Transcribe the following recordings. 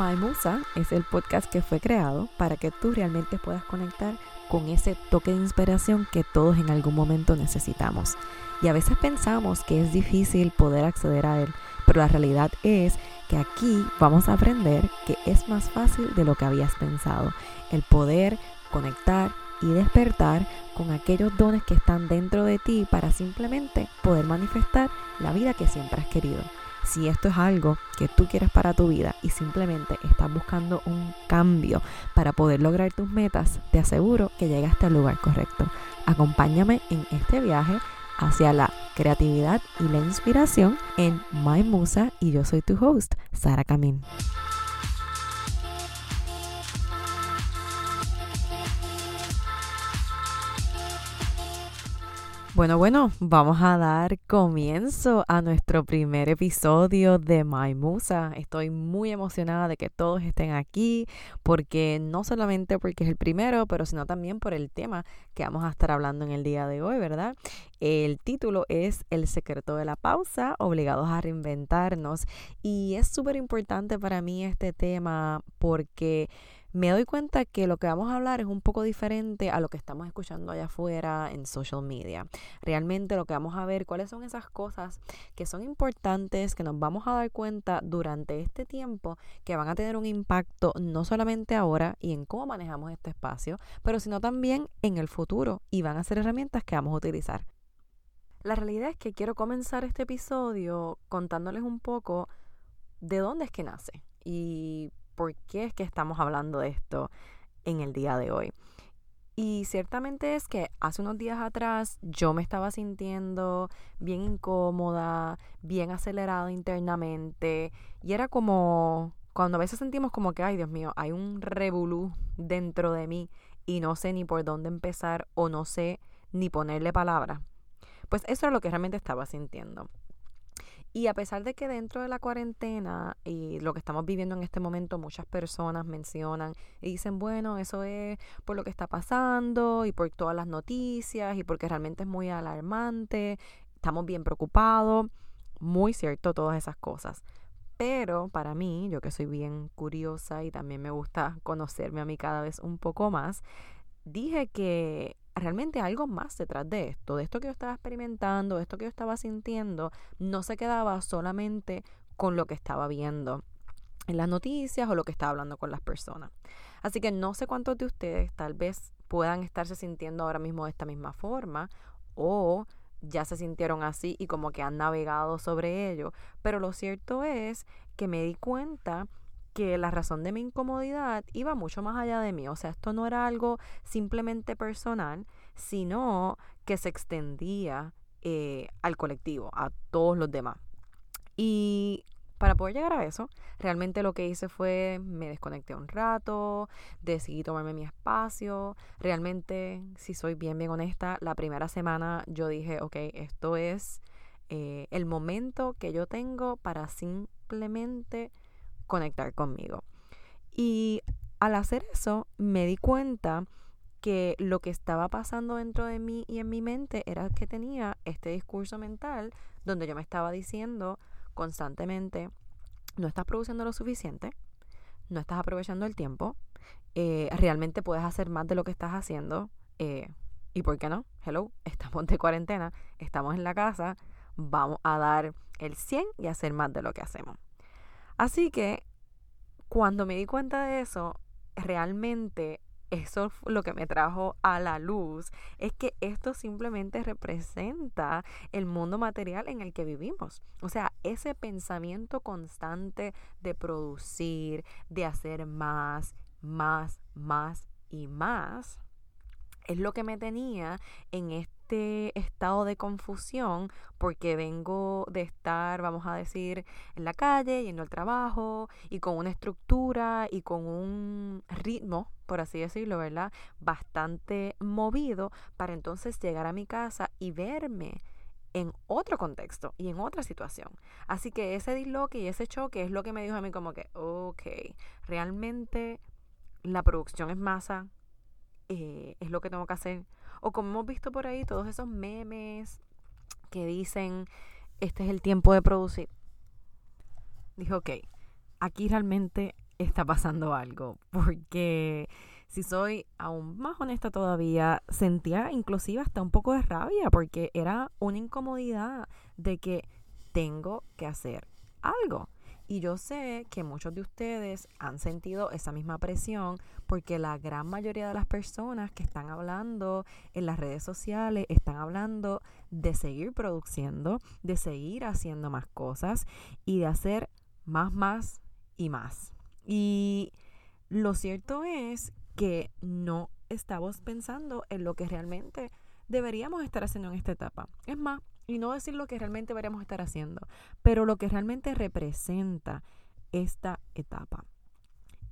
My Musa es el podcast que fue creado para que tú realmente puedas conectar con ese toque de inspiración que todos en algún momento necesitamos. Y a veces pensamos que es difícil poder acceder a él, pero la realidad es que aquí vamos a aprender que es más fácil de lo que habías pensado. El poder conectar y despertar con aquellos dones que están dentro de ti para simplemente poder manifestar la vida que siempre has querido. Si esto es algo que tú quieres para tu vida y simplemente estás buscando un cambio para poder lograr tus metas, te aseguro que llegaste al lugar correcto. Acompáñame en este viaje hacia la creatividad y la inspiración en My Musa y yo soy tu host, Sara Camín. Bueno, bueno, vamos a dar comienzo a nuestro primer episodio de My Musa. Estoy muy emocionada de que todos estén aquí, porque no solamente porque es el primero, pero sino también por el tema que vamos a estar hablando en el día de hoy, ¿verdad? El título es El secreto de la pausa, obligados a reinventarnos. Y es súper importante para mí este tema porque me doy cuenta que lo que vamos a hablar es un poco diferente a lo que estamos escuchando allá afuera en social media. Realmente lo que vamos a ver, cuáles son esas cosas que son importantes, que nos vamos a dar cuenta durante este tiempo, que van a tener un impacto no solamente ahora y en cómo manejamos este espacio, pero sino también en el futuro y van a ser herramientas que vamos a utilizar. La realidad es que quiero comenzar este episodio contándoles un poco de dónde es que nace y por qué es que estamos hablando de esto en el día de hoy. Y ciertamente es que hace unos días atrás yo me estaba sintiendo bien incómoda, bien acelerada internamente y era como cuando a veces sentimos como que, ay Dios mío, hay un revolú dentro de mí y no sé ni por dónde empezar o no sé ni ponerle palabra. Pues eso era lo que realmente estaba sintiendo. Y a pesar de que dentro de la cuarentena y lo que estamos viviendo en este momento, muchas personas mencionan y dicen, bueno, eso es por lo que está pasando y por todas las noticias y porque realmente es muy alarmante, estamos bien preocupados, muy cierto todas esas cosas. Pero para mí, yo que soy bien curiosa y también me gusta conocerme a mí cada vez un poco más, dije que realmente algo más detrás de esto, de esto que yo estaba experimentando, de esto que yo estaba sintiendo, no se quedaba solamente con lo que estaba viendo en las noticias o lo que estaba hablando con las personas. Así que no sé cuántos de ustedes tal vez puedan estarse sintiendo ahora mismo de esta misma forma o ya se sintieron así y como que han navegado sobre ello, pero lo cierto es que me di cuenta que la razón de mi incomodidad iba mucho más allá de mí. O sea, esto no era algo simplemente personal, sino que se extendía eh, al colectivo, a todos los demás. Y para poder llegar a eso, realmente lo que hice fue me desconecté un rato, decidí tomarme mi espacio. Realmente, si soy bien, bien honesta, la primera semana yo dije, ok, esto es eh, el momento que yo tengo para simplemente conectar conmigo. Y al hacer eso, me di cuenta que lo que estaba pasando dentro de mí y en mi mente era que tenía este discurso mental donde yo me estaba diciendo constantemente, no estás produciendo lo suficiente, no estás aprovechando el tiempo, eh, realmente puedes hacer más de lo que estás haciendo. Eh, ¿Y por qué no? Hello, estamos de cuarentena, estamos en la casa, vamos a dar el 100 y hacer más de lo que hacemos. Así que cuando me di cuenta de eso, realmente eso lo que me trajo a la luz es que esto simplemente representa el mundo material en el que vivimos. O sea, ese pensamiento constante de producir, de hacer más, más, más y más, es lo que me tenía en este este estado de confusión porque vengo de estar, vamos a decir, en la calle, yendo al trabajo y con una estructura y con un ritmo, por así decirlo, ¿verdad? Bastante movido para entonces llegar a mi casa y verme en otro contexto y en otra situación. Así que ese disloque y ese choque es lo que me dijo a mí como que, ok, realmente la producción es masa, eh, es lo que tengo que hacer o como hemos visto por ahí, todos esos memes que dicen, este es el tiempo de producir. Dijo, ok, aquí realmente está pasando algo, porque si soy aún más honesta todavía, sentía inclusive hasta un poco de rabia, porque era una incomodidad de que tengo que hacer algo. Y yo sé que muchos de ustedes han sentido esa misma presión porque la gran mayoría de las personas que están hablando en las redes sociales están hablando de seguir produciendo, de seguir haciendo más cosas y de hacer más, más y más. Y lo cierto es que no estamos pensando en lo que realmente deberíamos estar haciendo en esta etapa. Es más, y no decir lo que realmente deberíamos estar haciendo, pero lo que realmente representa esta etapa.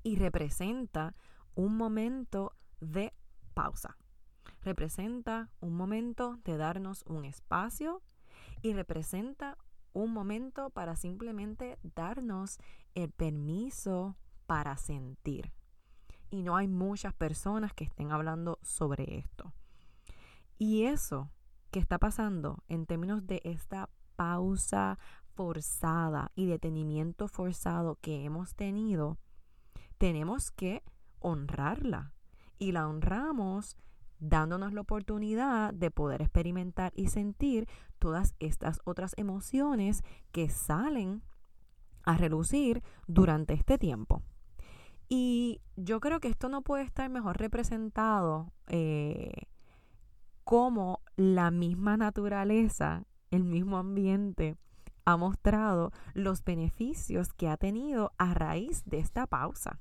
Y representa un momento de pausa. Representa un momento de darnos un espacio y representa un momento para simplemente darnos el permiso para sentir. Y no hay muchas personas que estén hablando sobre esto. Y eso que está pasando en términos de esta pausa forzada y detenimiento forzado que hemos tenido, tenemos que honrarla. Y la honramos dándonos la oportunidad de poder experimentar y sentir todas estas otras emociones que salen a relucir durante este tiempo. Y yo creo que esto no puede estar mejor representado eh, como la misma naturaleza, el mismo ambiente, ha mostrado los beneficios que ha tenido a raíz de esta pausa.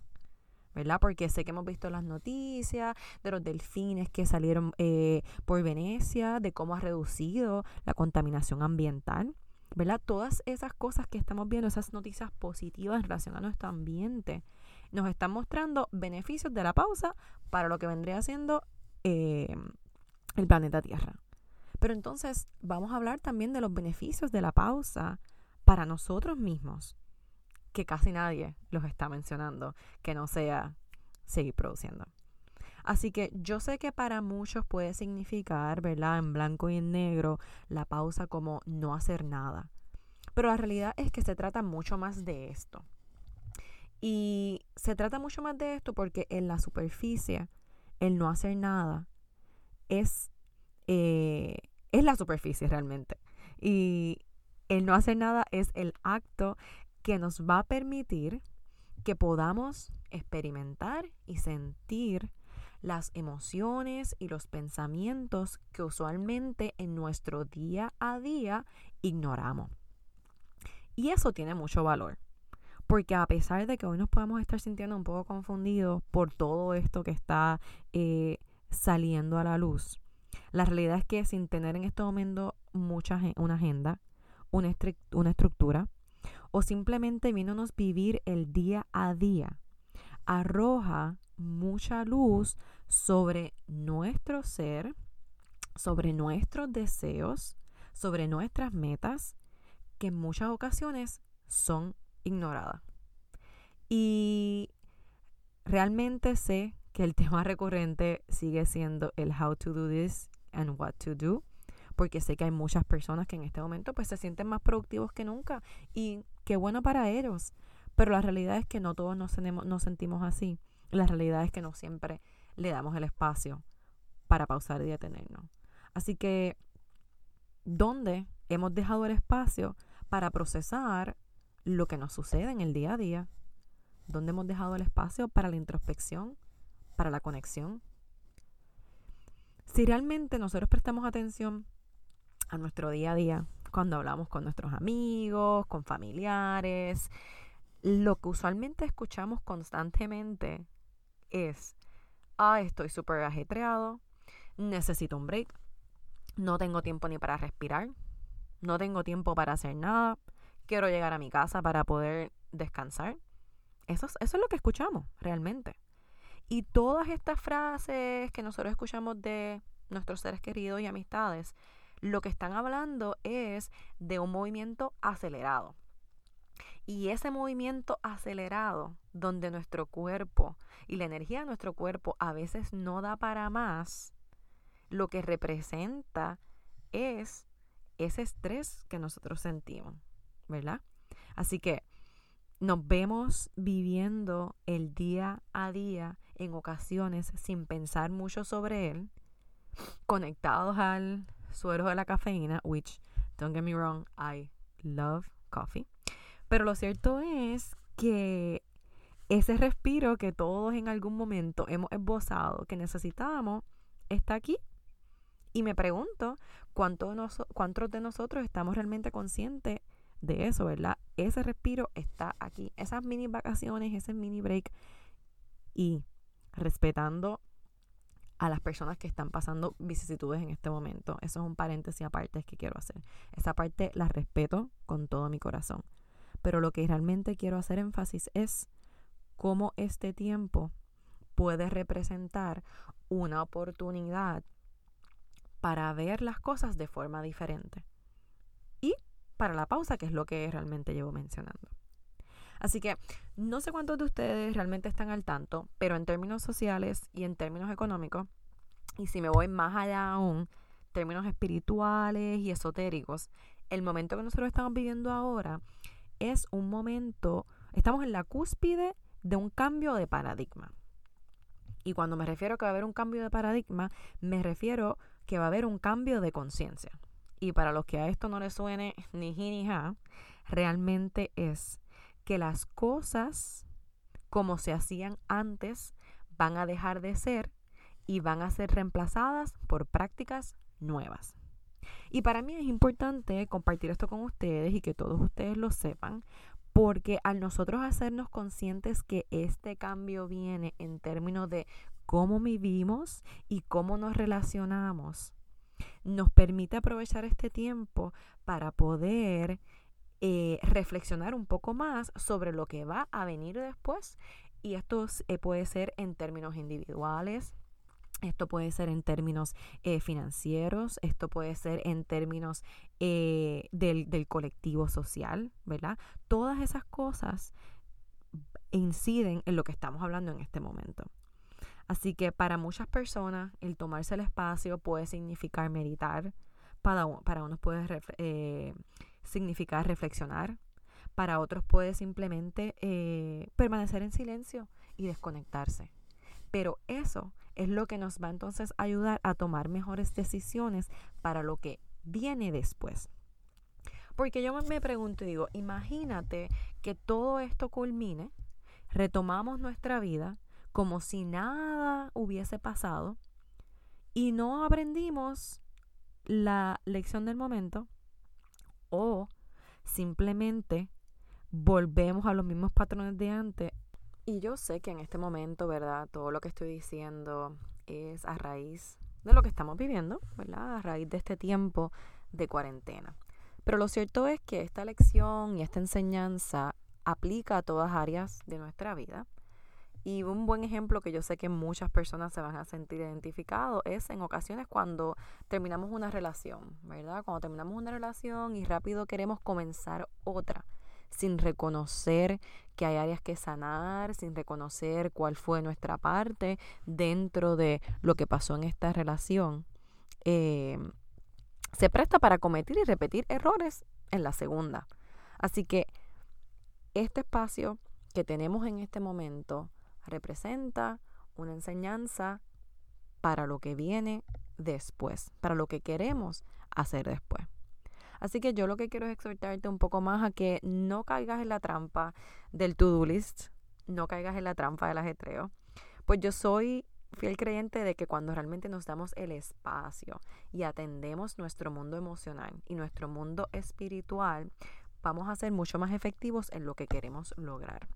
¿verdad? Porque sé que hemos visto las noticias de los delfines que salieron eh, por Venecia, de cómo ha reducido la contaminación ambiental, ¿verdad? Todas esas cosas que estamos viendo, esas noticias positivas en relación a nuestro ambiente, nos están mostrando beneficios de la pausa para lo que vendría siendo eh, el planeta Tierra. Pero entonces vamos a hablar también de los beneficios de la pausa para nosotros mismos, que casi nadie los está mencionando, que no sea seguir produciendo. Así que yo sé que para muchos puede significar, ¿verdad? En blanco y en negro, la pausa como no hacer nada. Pero la realidad es que se trata mucho más de esto. Y se trata mucho más de esto porque en la superficie, el no hacer nada es, eh, es la superficie realmente. Y el no hacer nada es el acto que nos va a permitir que podamos experimentar y sentir las emociones y los pensamientos que usualmente en nuestro día a día ignoramos. Y eso tiene mucho valor, porque a pesar de que hoy nos podemos estar sintiendo un poco confundidos por todo esto que está eh, saliendo a la luz. La realidad es que sin tener en este momento mucha, una agenda, una, una estructura, o simplemente viéndonos vivir el día a día, arroja mucha luz sobre nuestro ser, sobre nuestros deseos, sobre nuestras metas, que en muchas ocasiones son ignoradas. Y realmente sé que el tema recurrente sigue siendo el how to do this and what to do, porque sé que hay muchas personas que en este momento pues se sienten más productivos que nunca y qué bueno para ellos, pero la realidad es que no todos nos, nos sentimos así. La realidad es que no siempre le damos el espacio para pausar y detenernos. Así que, ¿dónde hemos dejado el espacio para procesar lo que nos sucede en el día a día? ¿Dónde hemos dejado el espacio para la introspección? para la conexión. Si realmente nosotros prestamos atención a nuestro día a día, cuando hablamos con nuestros amigos, con familiares, lo que usualmente escuchamos constantemente es, ah, estoy súper ajetreado, necesito un break, no tengo tiempo ni para respirar, no tengo tiempo para hacer nada, quiero llegar a mi casa para poder descansar. Eso eso es lo que escuchamos realmente. Y todas estas frases que nosotros escuchamos de nuestros seres queridos y amistades, lo que están hablando es de un movimiento acelerado. Y ese movimiento acelerado, donde nuestro cuerpo y la energía de nuestro cuerpo a veces no da para más, lo que representa es ese estrés que nosotros sentimos, ¿verdad? Así que nos vemos viviendo el día a día en ocasiones sin pensar mucho sobre él, conectados al suero de la cafeína, which, don't get me wrong, I love coffee. Pero lo cierto es que ese respiro que todos en algún momento hemos esbozado que necesitábamos está aquí. Y me pregunto cuántos de nosotros estamos realmente conscientes de eso, ¿verdad? Ese respiro está aquí. Esas mini vacaciones, ese mini break. Y respetando a las personas que están pasando vicisitudes en este momento. Eso es un paréntesis aparte que quiero hacer. Esa parte la respeto con todo mi corazón. Pero lo que realmente quiero hacer énfasis es cómo este tiempo puede representar una oportunidad para ver las cosas de forma diferente. Y para la pausa, que es lo que realmente llevo mencionando. Así que no sé cuántos de ustedes realmente están al tanto, pero en términos sociales y en términos económicos, y si me voy más allá aún, términos espirituales y esotéricos, el momento que nosotros estamos viviendo ahora es un momento, estamos en la cúspide de un cambio de paradigma. Y cuando me refiero a que va a haber un cambio de paradigma, me refiero que va a haber un cambio de conciencia. Y para los que a esto no les suene ni ji ni ja, realmente es que las cosas como se hacían antes van a dejar de ser y van a ser reemplazadas por prácticas nuevas. Y para mí es importante compartir esto con ustedes y que todos ustedes lo sepan, porque al nosotros hacernos conscientes que este cambio viene en términos de cómo vivimos y cómo nos relacionamos, nos permite aprovechar este tiempo para poder eh, reflexionar un poco más sobre lo que va a venir después. Y esto eh, puede ser en términos individuales, esto puede ser en términos eh, financieros, esto puede ser en términos del, del, colectivo social, ¿verdad? Todas esas cosas inciden en lo que estamos hablando en este momento. Así que para muchas personas el tomarse el espacio puede significar meditar, para, para unos puede significar reflexionar, para otros puede simplemente eh, permanecer en silencio y desconectarse. Pero eso es lo que nos va entonces a ayudar a tomar mejores decisiones para lo que viene después. Porque yo me pregunto y digo, imagínate que todo esto culmine, retomamos nuestra vida como si nada hubiese pasado y no aprendimos la lección del momento o simplemente volvemos a los mismos patrones de antes. Y yo sé que en este momento, ¿verdad? Todo lo que estoy diciendo es a raíz de lo que estamos viviendo, ¿verdad? A raíz de este tiempo de cuarentena. Pero lo cierto es que esta lección y esta enseñanza aplica a todas áreas de nuestra vida. Y un buen ejemplo que yo sé que muchas personas se van a sentir identificados es en ocasiones cuando terminamos una relación, ¿verdad? Cuando terminamos una relación y rápido queremos comenzar otra, sin reconocer que hay áreas que sanar, sin reconocer cuál fue nuestra parte dentro de lo que pasó en esta relación. Eh, se presta para cometer y repetir errores en la segunda. Así que este espacio que tenemos en este momento representa una enseñanza para lo que viene después, para lo que queremos hacer después. Así que yo lo que quiero es exhortarte un poco más a que no caigas en la trampa del to-do list, no caigas en la trampa del ajetreo. Pues yo soy fiel creyente de que cuando realmente nos damos el espacio y atendemos nuestro mundo emocional y nuestro mundo espiritual, vamos a ser mucho más efectivos en lo que queremos lograr.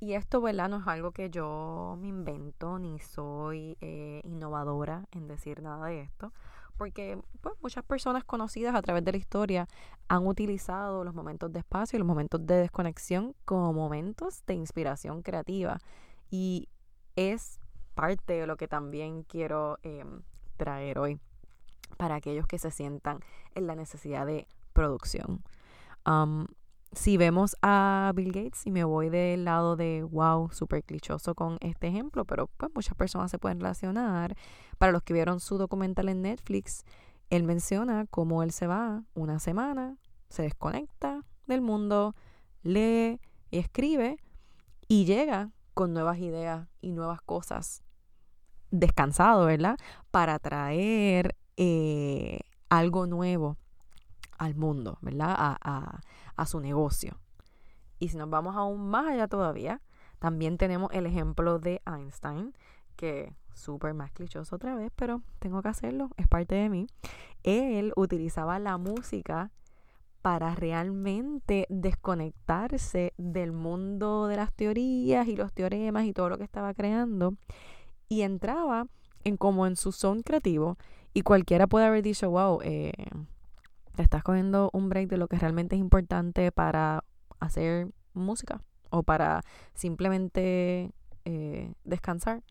Y esto, ¿verdad? No es algo que yo me invento ni soy eh, innovadora en decir nada de esto, porque pues, muchas personas conocidas a través de la historia han utilizado los momentos de espacio y los momentos de desconexión como momentos de inspiración creativa. Y es parte de lo que también quiero em, traer hoy para aquellos que se sientan en la necesidad de producción si vemos a Bill Gates y me voy del lado de wow, súper clichoso con este ejemplo, pero pues muchas personas se pueden relacionar. Para los que vieron su documental en Netflix, él menciona cómo él se va una semana, se desconecta del mundo, lee y escribe y llega con nuevas ideas y nuevas cosas descansado, ¿verdad? Para traer eh, algo nuevo al mundo, ¿verdad? Su negocio. Y si nos vamos aún más allá todavía, también tenemos el ejemplo de Einstein, que súper más clichoso otra vez, pero tengo que hacerlo, es parte de mí. Él utilizaba la música para realmente desconectarse del mundo de las teorías y los teoremas y todo lo que estaba creando y entraba en como en su zone creativo y cualquiera puede haber dicho, wow, eh, te estás cogiendo un break de lo que realmente es importante para hacer música o para simplemente eh, descansar.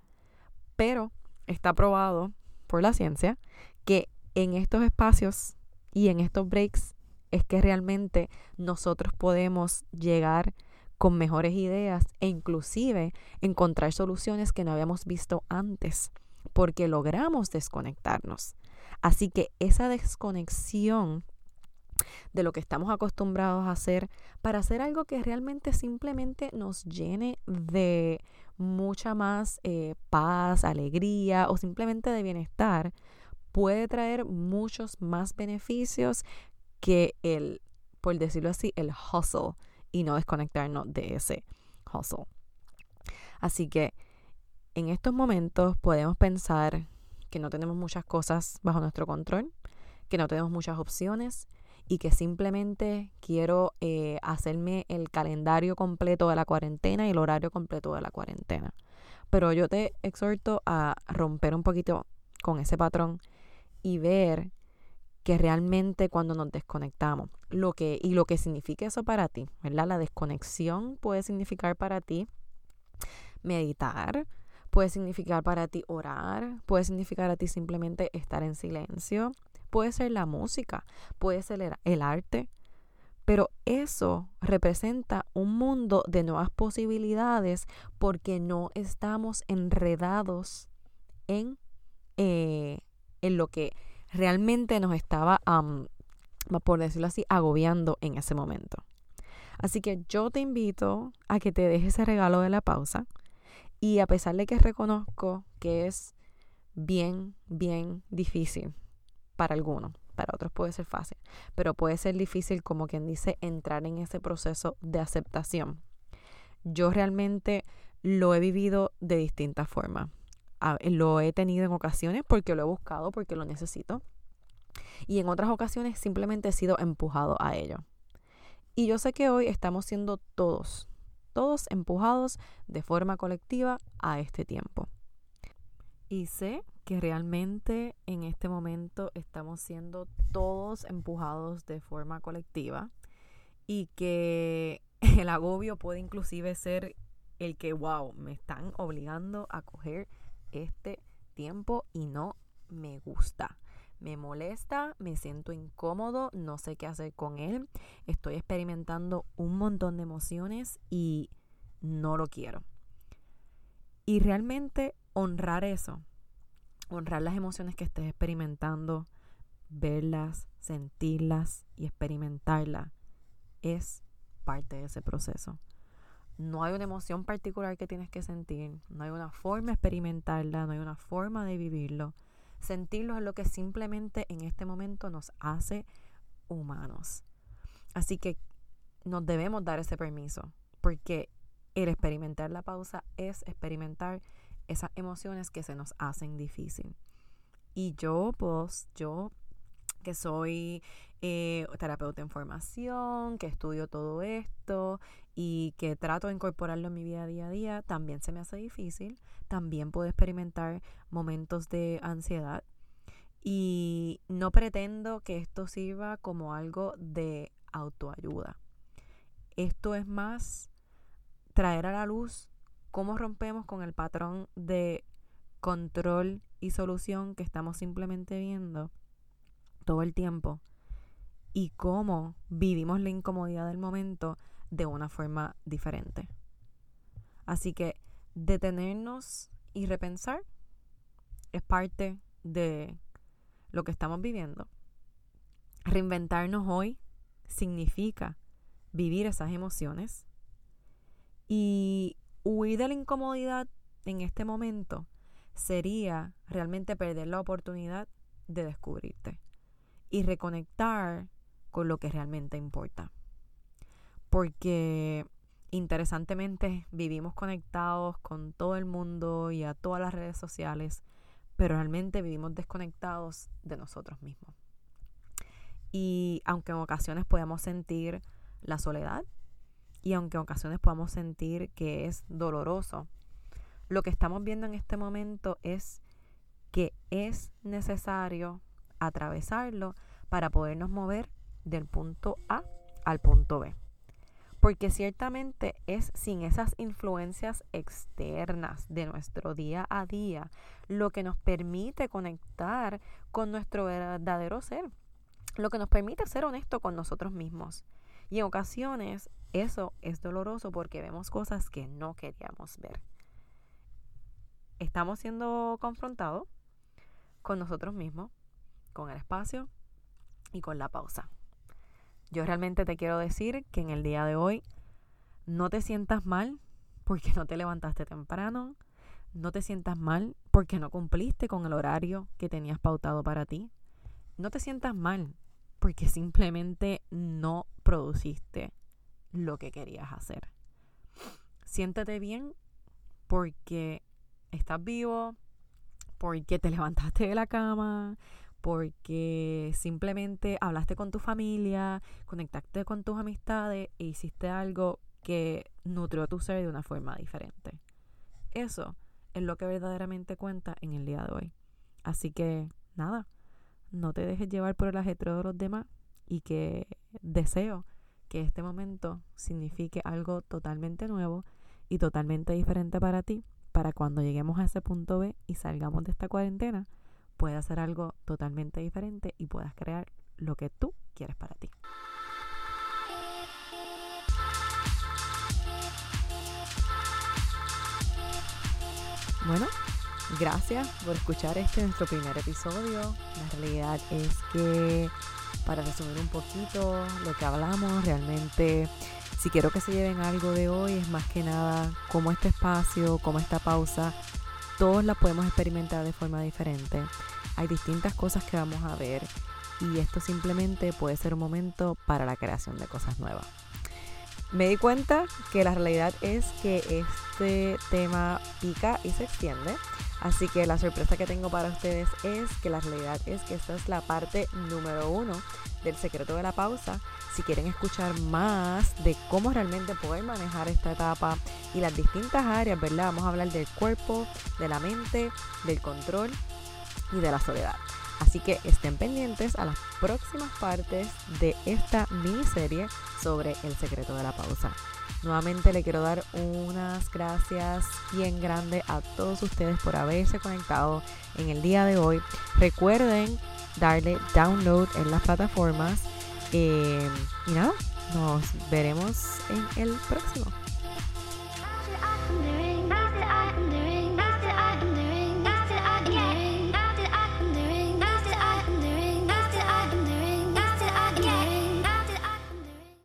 Pero está probado por la ciencia que en estos espacios y en estos breaks es que realmente nosotros podemos llegar con mejores ideas e inclusive encontrar soluciones que no habíamos visto antes porque logramos desconectarnos. Así que esa desconexión de lo que estamos acostumbrados a hacer para hacer algo que realmente simplemente nos llene de mucha más eh, paz, alegría o simplemente de bienestar, puede traer muchos más beneficios que el, por decirlo así, el hustle y no desconectarnos de ese hustle. Así que en estos momentos podemos pensar que no tenemos muchas cosas bajo nuestro control, que no tenemos muchas opciones y que simplemente quiero eh, hacerme el calendario completo de la cuarentena y el horario completo de la cuarentena. Pero yo te exhorto a romper un poquito con ese patrón y ver que realmente cuando nos desconectamos, lo que y lo que significa eso para ti, ¿verdad? La desconexión puede significar para ti meditar, puede significar para ti orar, puede significar para ti simplemente estar en silencio, puede ser la música, puede ser el arte, pero eso representa un mundo de nuevas posibilidades porque no estamos enredados en, eh, en lo que realmente nos estaba, por decirlo así, agobiando en ese momento. Así que yo te invito a que te dejes ese regalo de la pausa y a pesar de que reconozco que es bien, bien difícil para algunos, para otros puede ser fácil, pero puede ser difícil, como quien dice, entrar en ese proceso de aceptación. Yo realmente lo he vivido de distintas formas. Lo he tenido en ocasiones porque lo he buscado, porque lo necesito. Y en otras ocasiones simplemente he sido empujado a ello. Y yo sé que hoy estamos siendo todos, todos empujados de forma colectiva a este tiempo. Y sé que realmente en este momento estamos siendo todos empujados de forma colectiva y que el agobio puede inclusive ser el que, wow, me están obligando a coger este tiempo y no me gusta. Me molesta, me siento incómodo, no sé qué hacer con él, estoy experimentando un montón de emociones y no lo quiero. Y realmente honrar eso, honrar las emociones que estés experimentando, verlas, sentirlas y experimentarlas, es parte de ese proceso. No hay una emoción particular que tienes que sentir, no hay una forma de experimentarla, no hay una forma de vivirlo. Sentirlo es lo que simplemente en este momento nos hace humanos. Así que nos debemos dar ese permiso, porque el experimentar la pausa es experimentar esas emociones que se nos hacen difícil. Y yo, pues, yo que soy eh, terapeuta en formación, que estudio todo esto y que trato de incorporarlo en mi vida día a día, también se me hace difícil. También puedo experimentar momentos de ansiedad. Y no pretendo que esto sirva como algo de autoayuda. Esto es más traer a la luz cómo rompemos con el patrón de control y solución que estamos simplemente viendo todo el tiempo y cómo vivimos la incomodidad del momento de una forma diferente. Así que detenernos y repensar es parte de lo que estamos viviendo. Reinventarnos hoy significa vivir esas emociones Y huir de la incomodidad en este momento sería realmente perder la oportunidad de descubrirte y reconectar con lo que realmente importa. Porque interesantemente vivimos conectados con todo el mundo y a todas las redes sociales, pero realmente vivimos desconectados de nosotros mismos. Y aunque en ocasiones podemos sentir la soledad y aunque en ocasiones podemos sentir que es doloroso, lo que estamos viendo en este momento es que es necesario atravesarlo para podernos mover del punto A al punto B. Porque ciertamente es sin esas influencias externas de nuestro día a día lo que nos permite conectar con nuestro verdadero ser, lo que nos permite ser honesto con nosotros mismos. Y en ocasiones eso es doloroso porque vemos cosas que no queríamos ver. Estamos siendo confrontados con nosotros mismos, con el espacio y con la pausa. Yo realmente te quiero decir que en el día de hoy no te sientas mal porque no te levantaste temprano, no te sientas mal porque no cumpliste con el horario que tenías pautado para ti, no te sientas mal porque simplemente no produciste lo que querías hacer. Siéntete bien porque estás vivo, porque te levantaste de la cama, porque simplemente hablaste con tu familia, conectaste con tus amistades e hiciste algo que nutrió tu ser de una forma diferente. Eso es lo que verdaderamente cuenta en el día de hoy. Así que nada, no te dejes llevar por el ajetreo de los demás y que deseo que este momento signifique algo totalmente nuevo y totalmente diferente para ti, para cuando lleguemos a ese punto B y salgamos de esta cuarentena, puedas hacer algo totalmente diferente y puedas crear lo que tú quieres para ti. Bueno, gracias por escuchar este nuestro primer episodio. La realidad es que, para resumir un poquito lo que hablamos, realmente si quiero que se lleven algo de hoy es más que nada cómo este espacio, cómo esta pausa, todos la podemos experimentar de forma diferente. Hay distintas cosas que vamos a ver y esto simplemente puede ser un momento para la creación de cosas nuevas. Me di cuenta que la realidad es que este tema pica y se extiende. Así que la sorpresa que tengo para ustedes es que la realidad es que esta es la parte número uno del secreto de la pausa. Si quieren escuchar más de cómo realmente poder manejar esta etapa y las distintas áreas, ¿verdad? Vamos a hablar del cuerpo, de la mente, del control y de la soledad. Así que estén pendientes a las próximas partes de esta miniserie sobre el secreto de la pausa. Nuevamente le quiero dar unas gracias bien grandes a todos ustedes por haberse conectado en el día de hoy. Recuerden darle download en las plataformas. Eh, y nada, nos veremos en el próximo.